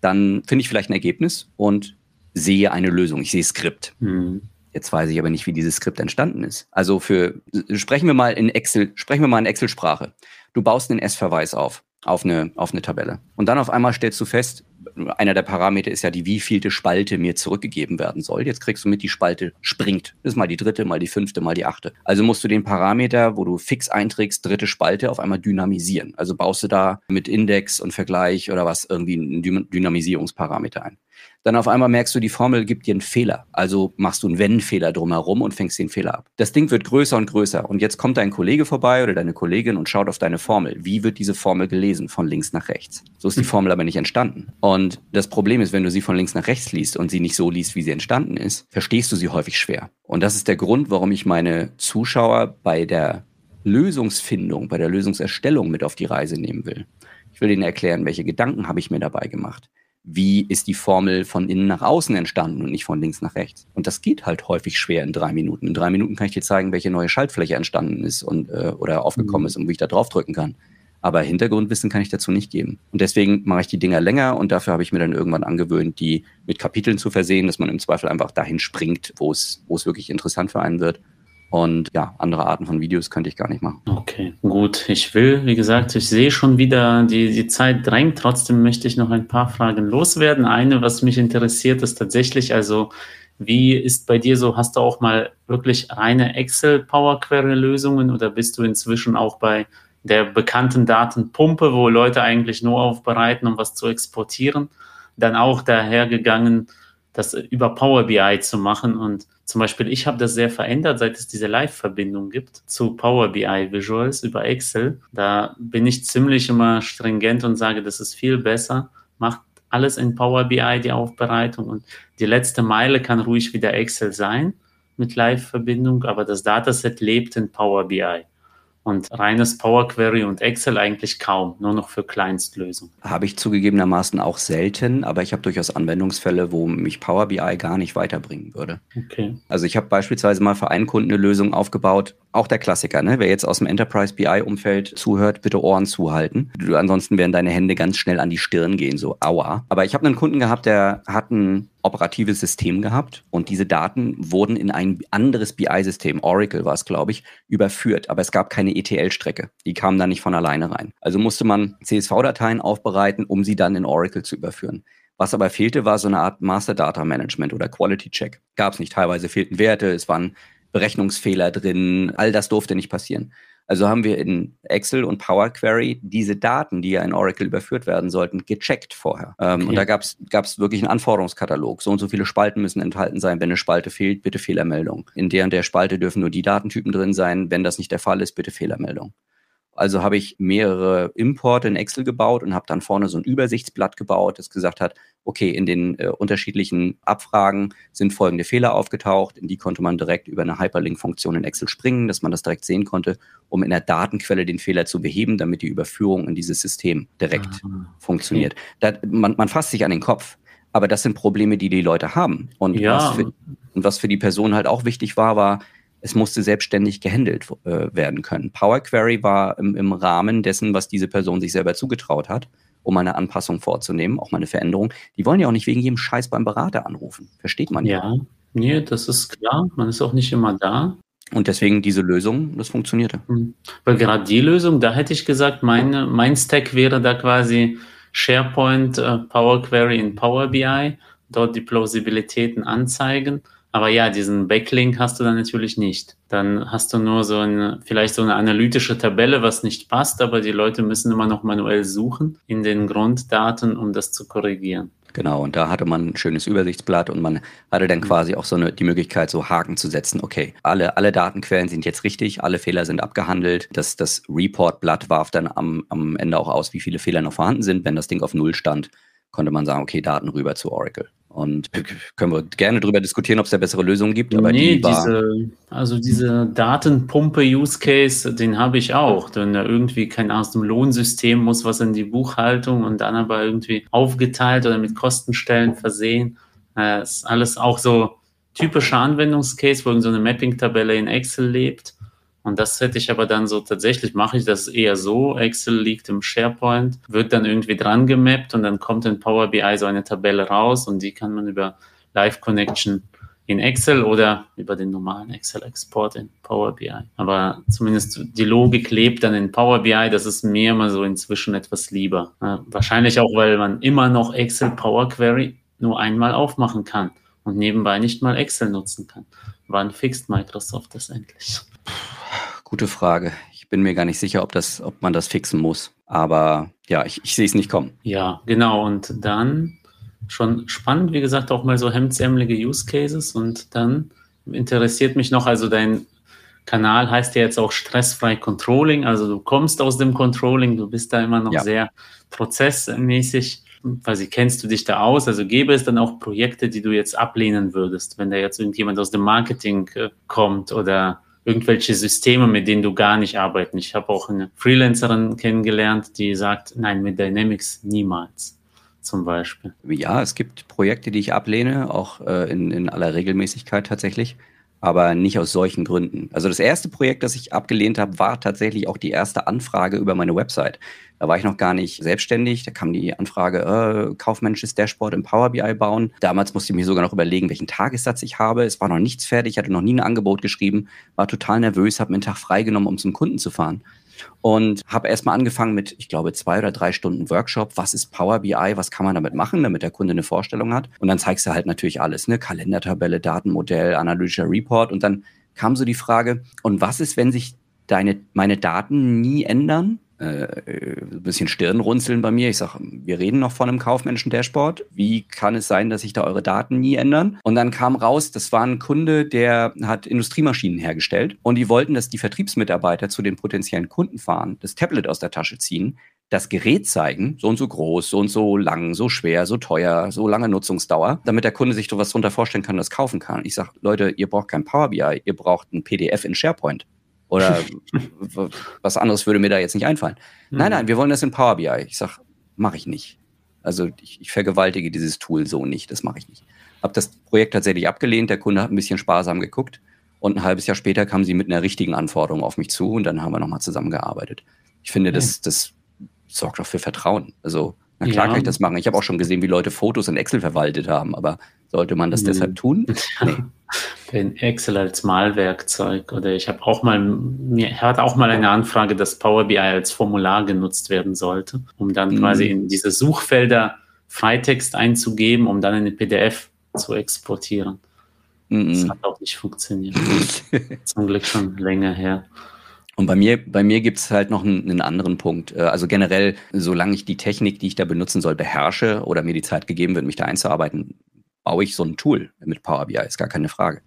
Dann finde ich vielleicht ein Ergebnis und sehe eine Lösung, ich sehe Skript. Mhm. Jetzt weiß ich aber nicht, wie dieses Skript entstanden ist. Also für sprechen wir mal in Excel, sprechen wir mal in Excel-Sprache. Du baust einen S-Verweis auf, auf eine, auf eine Tabelle. Und dann auf einmal stellst du fest, einer der Parameter ist ja die, wievielte Spalte mir zurückgegeben werden soll. Jetzt kriegst du mit, die Spalte springt. Das ist mal die dritte, mal die fünfte, mal die achte. Also musst du den Parameter, wo du fix einträgst, dritte Spalte, auf einmal dynamisieren. Also baust du da mit Index und Vergleich oder was irgendwie einen Dynamisierungsparameter ein dann auf einmal merkst du, die Formel gibt dir einen Fehler. Also machst du einen Wenn-Fehler drumherum und fängst den Fehler ab. Das Ding wird größer und größer. Und jetzt kommt dein Kollege vorbei oder deine Kollegin und schaut auf deine Formel. Wie wird diese Formel gelesen? Von links nach rechts. So ist die hm. Formel aber nicht entstanden. Und das Problem ist, wenn du sie von links nach rechts liest und sie nicht so liest, wie sie entstanden ist, verstehst du sie häufig schwer. Und das ist der Grund, warum ich meine Zuschauer bei der Lösungsfindung, bei der Lösungserstellung mit auf die Reise nehmen will. Ich will ihnen erklären, welche Gedanken habe ich mir dabei gemacht wie ist die Formel von innen nach außen entstanden und nicht von links nach rechts. Und das geht halt häufig schwer in drei Minuten. In drei Minuten kann ich dir zeigen, welche neue Schaltfläche entstanden ist und äh, oder aufgekommen mhm. ist und wie ich da drauf drücken kann. Aber Hintergrundwissen kann ich dazu nicht geben. Und deswegen mache ich die Dinger länger und dafür habe ich mir dann irgendwann angewöhnt, die mit Kapiteln zu versehen, dass man im Zweifel einfach dahin springt, wo es, wo es wirklich interessant für einen wird. Und ja, andere Arten von Videos könnte ich gar nicht machen. Okay, gut. Ich will, wie gesagt, ich sehe schon wieder, die, die Zeit drängt. Trotzdem möchte ich noch ein paar Fragen loswerden. Eine, was mich interessiert, ist tatsächlich, also wie ist bei dir so, hast du auch mal wirklich reine Excel Power Query Lösungen oder bist du inzwischen auch bei der bekannten Datenpumpe, wo Leute eigentlich nur aufbereiten, um was zu exportieren, dann auch dahergegangen, das über Power BI zu machen und zum Beispiel, ich habe das sehr verändert, seit es diese Live-Verbindung gibt zu Power BI Visuals über Excel. Da bin ich ziemlich immer stringent und sage, das ist viel besser. Macht alles in Power BI, die Aufbereitung. Und die letzte Meile kann ruhig wieder Excel sein mit Live-Verbindung, aber das Dataset lebt in Power BI und reines Power Query und Excel eigentlich kaum, nur noch für Kleinstlösungen. Habe ich zugegebenermaßen auch selten, aber ich habe durchaus Anwendungsfälle, wo mich Power BI gar nicht weiterbringen würde. Okay. Also ich habe beispielsweise mal für einen Kunden eine Lösung aufgebaut, auch der Klassiker, ne? Wer jetzt aus dem Enterprise BI-Umfeld zuhört, bitte Ohren zuhalten. Du, ansonsten werden deine Hände ganz schnell an die Stirn gehen, so aua. Aber ich habe einen Kunden gehabt, der hat ein operatives System gehabt und diese Daten wurden in ein anderes BI-System, Oracle war es, glaube ich, überführt. Aber es gab keine ETL-Strecke. Die kamen da nicht von alleine rein. Also musste man CSV-Dateien aufbereiten, um sie dann in Oracle zu überführen. Was aber fehlte, war so eine Art Master Data Management oder Quality Check. Gab es nicht. Teilweise fehlten Werte, es waren Berechnungsfehler drin, all das durfte nicht passieren. Also haben wir in Excel und Power Query diese Daten, die ja in Oracle überführt werden sollten, gecheckt vorher. Ähm, okay. Und da gab es wirklich einen Anforderungskatalog. So und so viele Spalten müssen enthalten sein. Wenn eine Spalte fehlt, bitte Fehlermeldung. In der und der Spalte dürfen nur die Datentypen drin sein. Wenn das nicht der Fall ist, bitte Fehlermeldung. Also habe ich mehrere Importe in Excel gebaut und habe dann vorne so ein Übersichtsblatt gebaut, das gesagt hat, okay, in den äh, unterschiedlichen Abfragen sind folgende Fehler aufgetaucht. In die konnte man direkt über eine Hyperlink-Funktion in Excel springen, dass man das direkt sehen konnte, um in der Datenquelle den Fehler zu beheben, damit die Überführung in dieses System direkt ah, funktioniert. Okay. Da, man, man fasst sich an den Kopf. Aber das sind Probleme, die die Leute haben. Und, ja. was, für, und was für die Person halt auch wichtig war, war, es musste selbstständig gehandelt äh, werden können. Power Query war im, im, Rahmen dessen, was diese Person sich selber zugetraut hat, um eine Anpassung vorzunehmen, auch mal eine Veränderung. Die wollen ja auch nicht wegen jedem Scheiß beim Berater anrufen. Versteht man ja. Ja, nee, das ist klar. Man ist auch nicht immer da. Und deswegen diese Lösung, das funktionierte. Hm. Weil gerade die Lösung, da hätte ich gesagt, meine, mein Stack wäre da quasi SharePoint, äh, Power Query in Power BI, dort die Plausibilitäten anzeigen aber ja, diesen Backlink hast du dann natürlich nicht. Dann hast du nur so eine, vielleicht so eine analytische Tabelle, was nicht passt, aber die Leute müssen immer noch manuell suchen in den Grunddaten, um das zu korrigieren. Genau, und da hatte man ein schönes Übersichtsblatt und man hatte dann mhm. quasi auch so eine, die Möglichkeit, so Haken zu setzen. Okay, alle, alle Datenquellen sind jetzt richtig, alle Fehler sind abgehandelt. Das, das Report-Blatt warf dann am, am Ende auch aus, wie viele Fehler noch vorhanden sind. Wenn das Ding auf Null stand, konnte man sagen, okay, Daten rüber zu Oracle. Und können wir gerne darüber diskutieren, ob es da bessere Lösungen gibt. Aber nee, die diese, also diese Datenpumpe-Use-Case, den habe ich auch. Wenn da irgendwie kein aus dem Lohnsystem muss was in die Buchhaltung und dann aber irgendwie aufgeteilt oder mit Kostenstellen versehen. Das ist alles auch so typischer Anwendungscase, wo so eine Mapping-Tabelle in Excel lebt. Und das hätte ich aber dann so tatsächlich, mache ich das eher so. Excel liegt im SharePoint, wird dann irgendwie dran gemappt und dann kommt in Power BI so eine Tabelle raus und die kann man über Live Connection in Excel oder über den normalen Excel-Export in Power BI. Aber zumindest die Logik lebt dann in Power BI. Das ist mir immer so inzwischen etwas lieber. Wahrscheinlich auch, weil man immer noch Excel Power Query nur einmal aufmachen kann und nebenbei nicht mal Excel nutzen kann. Wann fixt Microsoft das endlich? Gute Frage. Ich bin mir gar nicht sicher, ob, das, ob man das fixen muss. Aber ja, ich, ich sehe es nicht kommen. Ja, genau. Und dann schon spannend, wie gesagt, auch mal so hemdsärmelige Use Cases. Und dann interessiert mich noch, also dein Kanal heißt ja jetzt auch stressfrei Controlling. Also du kommst aus dem Controlling, du bist da immer noch ja. sehr prozessmäßig. Quasi kennst du dich da aus? Also gäbe es dann auch Projekte, die du jetzt ablehnen würdest, wenn da jetzt irgendjemand aus dem Marketing äh, kommt oder irgendwelche Systeme, mit denen du gar nicht arbeiten. Ich habe auch eine Freelancerin kennengelernt, die sagt, nein, mit Dynamics niemals zum Beispiel. Ja, es gibt Projekte, die ich ablehne, auch äh, in, in aller Regelmäßigkeit tatsächlich aber nicht aus solchen Gründen. Also das erste Projekt, das ich abgelehnt habe, war tatsächlich auch die erste Anfrage über meine Website. Da war ich noch gar nicht selbstständig. Da kam die Anfrage, äh, kaufmännisches Dashboard im Power BI bauen. Damals musste ich mir sogar noch überlegen, welchen Tagessatz ich habe. Es war noch nichts fertig, hatte noch nie ein Angebot geschrieben, war total nervös, habe mir einen Tag freigenommen, um zum Kunden zu fahren und habe erstmal angefangen mit, ich glaube, zwei oder drei Stunden Workshop. Was ist Power BI? Was kann man damit machen, damit der Kunde eine Vorstellung hat? Und dann zeigst du halt natürlich alles, ne? Kalendertabelle, Datenmodell, analytischer Report. Und dann kam so die Frage, und was ist, wenn sich deine, meine Daten nie ändern? Äh, ein bisschen Stirnrunzeln bei mir. Ich sage, wir reden noch von einem kaufmännischen Dashboard. Wie kann es sein, dass sich da eure Daten nie ändern? Und dann kam raus, das war ein Kunde, der hat Industriemaschinen hergestellt und die wollten, dass die Vertriebsmitarbeiter zu den potenziellen Kunden fahren, das Tablet aus der Tasche ziehen, das Gerät zeigen, so und so groß, so und so lang, so schwer, so teuer, so lange Nutzungsdauer, damit der Kunde sich sowas drunter vorstellen kann das kaufen kann. Ich sage, Leute, ihr braucht kein Power BI, ihr braucht ein PDF in SharePoint. Oder was anderes würde mir da jetzt nicht einfallen. Mhm. Nein, nein, wir wollen das in Power BI. Ich sage, mache ich nicht. Also ich, ich, vergewaltige dieses Tool so nicht, das mache ich nicht. Habe das Projekt tatsächlich abgelehnt, der Kunde hat ein bisschen sparsam geguckt und ein halbes Jahr später kam sie mit einer richtigen Anforderung auf mich zu und dann haben wir nochmal zusammengearbeitet. Ich finde, okay. das, das sorgt auch für Vertrauen. Also, na klar ja. kann ich das machen. Ich habe auch schon gesehen, wie Leute Fotos in Excel verwaltet haben, aber sollte man das mhm. deshalb tun? *laughs* Nee. in Excel als Malwerkzeug oder ich habe auch mal, mir hat auch mal eine Anfrage, dass Power BI als Formular genutzt werden sollte, um dann mhm. quasi in diese Suchfelder Freitext einzugeben, um dann eine PDF zu exportieren. Mhm. Das hat auch nicht funktioniert. Zum Glück schon länger her. Und bei mir, bei mir gibt es halt noch einen, einen, anderen Punkt. Äh, also generell, solange ich die Technik, die ich da benutzen soll, beherrsche oder mir die Zeit gegeben wird, mich da einzuarbeiten, baue ich so ein Tool mit Power BI, ist gar keine Frage.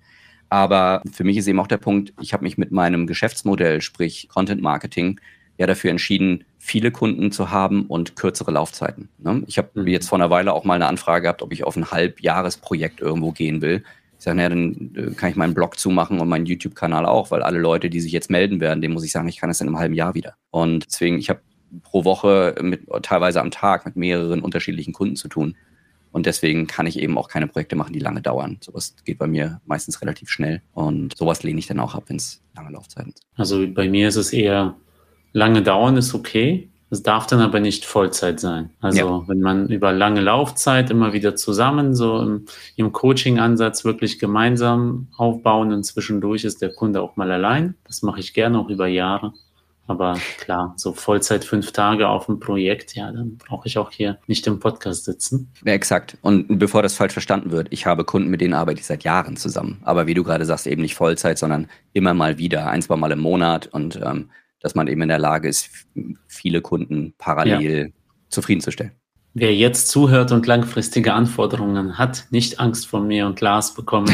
Aber für mich ist eben auch der Punkt, ich habe mich mit meinem Geschäftsmodell, sprich Content Marketing, ja dafür entschieden, viele Kunden zu haben und kürzere Laufzeiten. Ne? Ich habe mhm. jetzt vor einer Weile auch mal eine Anfrage gehabt, ob ich auf ein Halbjahresprojekt irgendwo gehen will. Ich sage, naja, dann äh, kann ich meinen Blog zumachen und meinen YouTube-Kanal auch, weil alle Leute, die sich jetzt melden werden, dem muss ich sagen, ich kann das in einem halben Jahr wieder. Und deswegen, ich habe pro Woche mit teilweise am Tag mit mehreren unterschiedlichen Kunden zu tun. Und deswegen kann ich eben auch keine Projekte machen, die lange dauern. Sowas geht bei mir meistens relativ schnell. Und sowas lehne ich dann auch ab, wenn es lange Laufzeiten sind. Also bei mir ist es eher lange dauern ist okay. Es darf dann aber nicht Vollzeit sein. Also ja. wenn man über lange Laufzeit immer wieder zusammen, so im, im Coaching-Ansatz wirklich gemeinsam aufbauen und zwischendurch ist der Kunde auch mal allein. Das mache ich gerne auch über Jahre. Aber klar, so Vollzeit fünf Tage auf dem Projekt, ja, dann brauche ich auch hier nicht im Podcast sitzen. Ja, exakt. Und bevor das falsch verstanden wird, ich habe Kunden, mit denen arbeite ich seit Jahren zusammen. Aber wie du gerade sagst, eben nicht Vollzeit, sondern immer mal wieder, ein, zwei Mal im Monat und ähm, dass man eben in der Lage ist, viele Kunden parallel ja. zufriedenzustellen. Wer jetzt zuhört und langfristige Anforderungen hat, nicht Angst vor mir und Lars bekommen.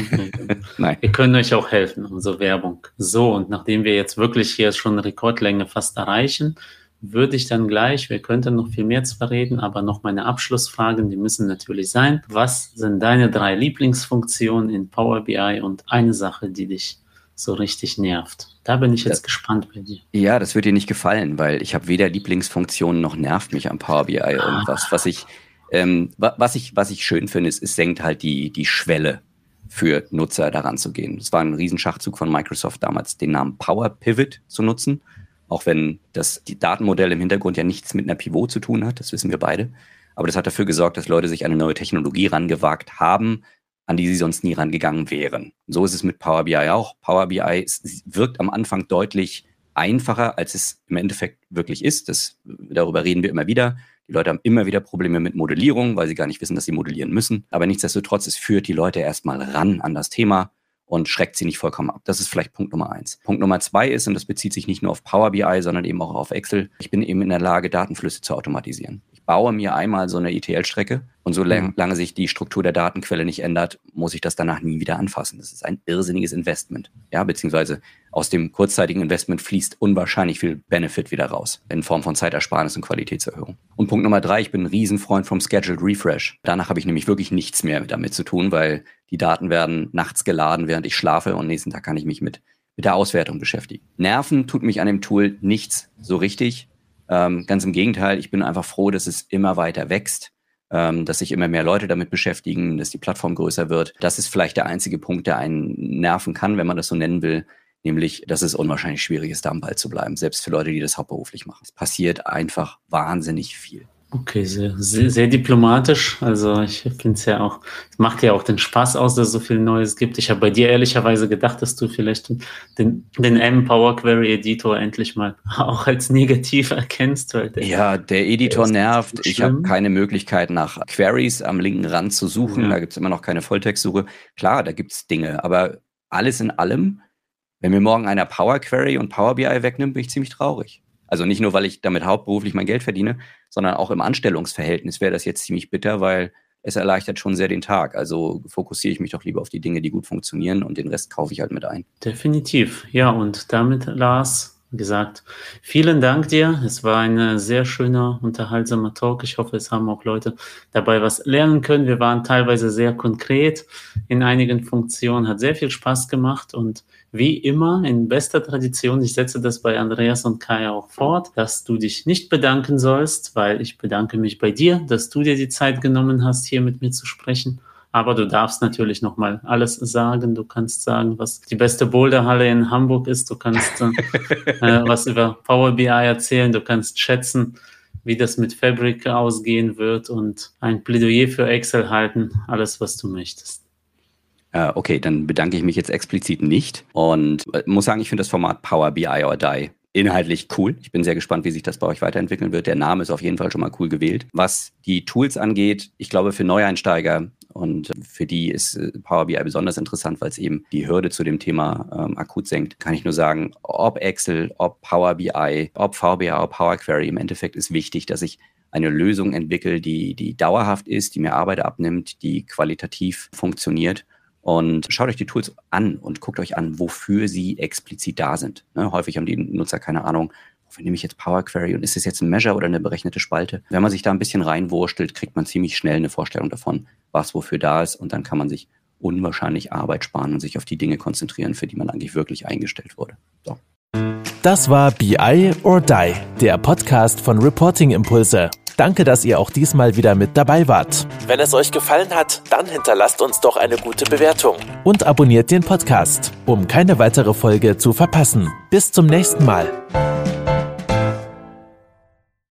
*laughs* Nein. Wir können euch auch helfen, unsere Werbung. So, und nachdem wir jetzt wirklich hier schon Rekordlänge fast erreichen, würde ich dann gleich, wir könnten noch viel mehr zwar reden, aber noch meine Abschlussfragen, die müssen natürlich sein. Was sind deine drei Lieblingsfunktionen in Power BI und eine Sache, die dich so richtig nervt. Da bin ich jetzt das, gespannt bei dir. Ja, das wird dir nicht gefallen, weil ich habe weder Lieblingsfunktionen noch nervt mich am Power BI ah. irgendwas. Was ich, ähm, was ich, was ich schön finde, ist, es senkt halt die, die Schwelle für Nutzer daran zu gehen. Es war ein Riesenschachzug von Microsoft damals, den Namen Power Pivot zu nutzen. Auch wenn das die Datenmodell im Hintergrund ja nichts mit einer Pivot zu tun hat, das wissen wir beide. Aber das hat dafür gesorgt, dass Leute sich eine neue Technologie rangewagt haben, an die sie sonst nie rangegangen wären. So ist es mit Power BI auch. Power BI wirkt am Anfang deutlich einfacher, als es im Endeffekt wirklich ist. Das, darüber reden wir immer wieder. Die Leute haben immer wieder Probleme mit Modellierung, weil sie gar nicht wissen, dass sie modellieren müssen. Aber nichtsdestotrotz, es führt die Leute erstmal ran an das Thema und schreckt sie nicht vollkommen ab. Das ist vielleicht Punkt Nummer eins. Punkt Nummer zwei ist, und das bezieht sich nicht nur auf Power BI, sondern eben auch auf Excel, ich bin eben in der Lage, Datenflüsse zu automatisieren baue mir einmal so eine ETL-Strecke und solange mhm. sich die Struktur der Datenquelle nicht ändert, muss ich das danach nie wieder anfassen. Das ist ein irrsinniges Investment. Ja, beziehungsweise aus dem kurzzeitigen Investment fließt unwahrscheinlich viel Benefit wieder raus in Form von Zeitersparnis und Qualitätserhöhung. Und Punkt Nummer drei, ich bin ein Riesenfreund vom Scheduled Refresh. Danach habe ich nämlich wirklich nichts mehr damit zu tun, weil die Daten werden nachts geladen, während ich schlafe und nächsten Tag kann ich mich mit mit der Auswertung beschäftigen. Nerven tut mich an dem Tool nichts so richtig. Ähm, ganz im Gegenteil, ich bin einfach froh, dass es immer weiter wächst, ähm, dass sich immer mehr Leute damit beschäftigen, dass die Plattform größer wird. Das ist vielleicht der einzige Punkt, der einen nerven kann, wenn man das so nennen will. Nämlich, dass es unwahrscheinlich schwierig ist, da am Ball zu bleiben, selbst für Leute, die das hauptberuflich machen. Es passiert einfach wahnsinnig viel. Okay, sehr, sehr, sehr diplomatisch. Also ich finde es ja auch, es macht ja auch den Spaß aus, dass es so viel Neues gibt. Ich habe bei dir ehrlicherweise gedacht, dass du vielleicht den, den M-Power Query Editor endlich mal *laughs* auch als negativ erkennst. Der, ja, der Editor der nervt. Ich habe keine Möglichkeit, nach Queries am linken Rand zu suchen. Ja. Da gibt es immer noch keine Volltextsuche. Klar, da gibt es Dinge, aber alles in allem, wenn mir morgen einer Power Query und Power BI wegnimmt, bin ich ziemlich traurig. Also nicht nur, weil ich damit hauptberuflich mein Geld verdiene, sondern auch im Anstellungsverhältnis wäre das jetzt ziemlich bitter, weil es erleichtert schon sehr den Tag. Also fokussiere ich mich doch lieber auf die Dinge, die gut funktionieren und den Rest kaufe ich halt mit ein. Definitiv. Ja, und damit, Lars, gesagt, vielen Dank dir. Es war ein sehr schöner, unterhaltsamer Talk. Ich hoffe, es haben auch Leute dabei was lernen können. Wir waren teilweise sehr konkret in einigen Funktionen, hat sehr viel Spaß gemacht und wie immer in bester Tradition, ich setze das bei Andreas und Kai auch fort, dass du dich nicht bedanken sollst, weil ich bedanke mich bei dir, dass du dir die Zeit genommen hast, hier mit mir zu sprechen. Aber du darfst natürlich nochmal alles sagen. Du kannst sagen, was die beste Boulderhalle in Hamburg ist. Du kannst äh, *laughs* äh, was über Power BI erzählen. Du kannst schätzen, wie das mit Fabric ausgehen wird und ein Plädoyer für Excel halten. Alles, was du möchtest. Okay, dann bedanke ich mich jetzt explizit nicht und äh, muss sagen, ich finde das Format Power BI or Die inhaltlich cool. Ich bin sehr gespannt, wie sich das bei euch weiterentwickeln wird. Der Name ist auf jeden Fall schon mal cool gewählt. Was die Tools angeht, ich glaube, für Neueinsteiger und für die ist äh, Power BI besonders interessant, weil es eben die Hürde zu dem Thema ähm, akut senkt. Kann ich nur sagen, ob Excel, ob Power BI, ob VBA, ob Power Query, im Endeffekt ist wichtig, dass ich eine Lösung entwickle, die, die dauerhaft ist, die mir Arbeit abnimmt, die qualitativ funktioniert und schaut euch die Tools an und guckt euch an, wofür sie explizit da sind. Ne, häufig haben die Nutzer keine Ahnung, nehme ich jetzt Power Query und ist es jetzt ein Measure oder eine berechnete Spalte? Wenn man sich da ein bisschen reinwurstelt, kriegt man ziemlich schnell eine Vorstellung davon, was wofür da ist und dann kann man sich unwahrscheinlich Arbeit sparen und sich auf die Dinge konzentrieren, für die man eigentlich wirklich eingestellt wurde. So. Das war BI or Die, der Podcast von Reporting Impulse. Danke, dass ihr auch diesmal wieder mit dabei wart. Wenn es euch gefallen hat, dann hinterlasst uns doch eine gute Bewertung. Und abonniert den Podcast, um keine weitere Folge zu verpassen. Bis zum nächsten Mal.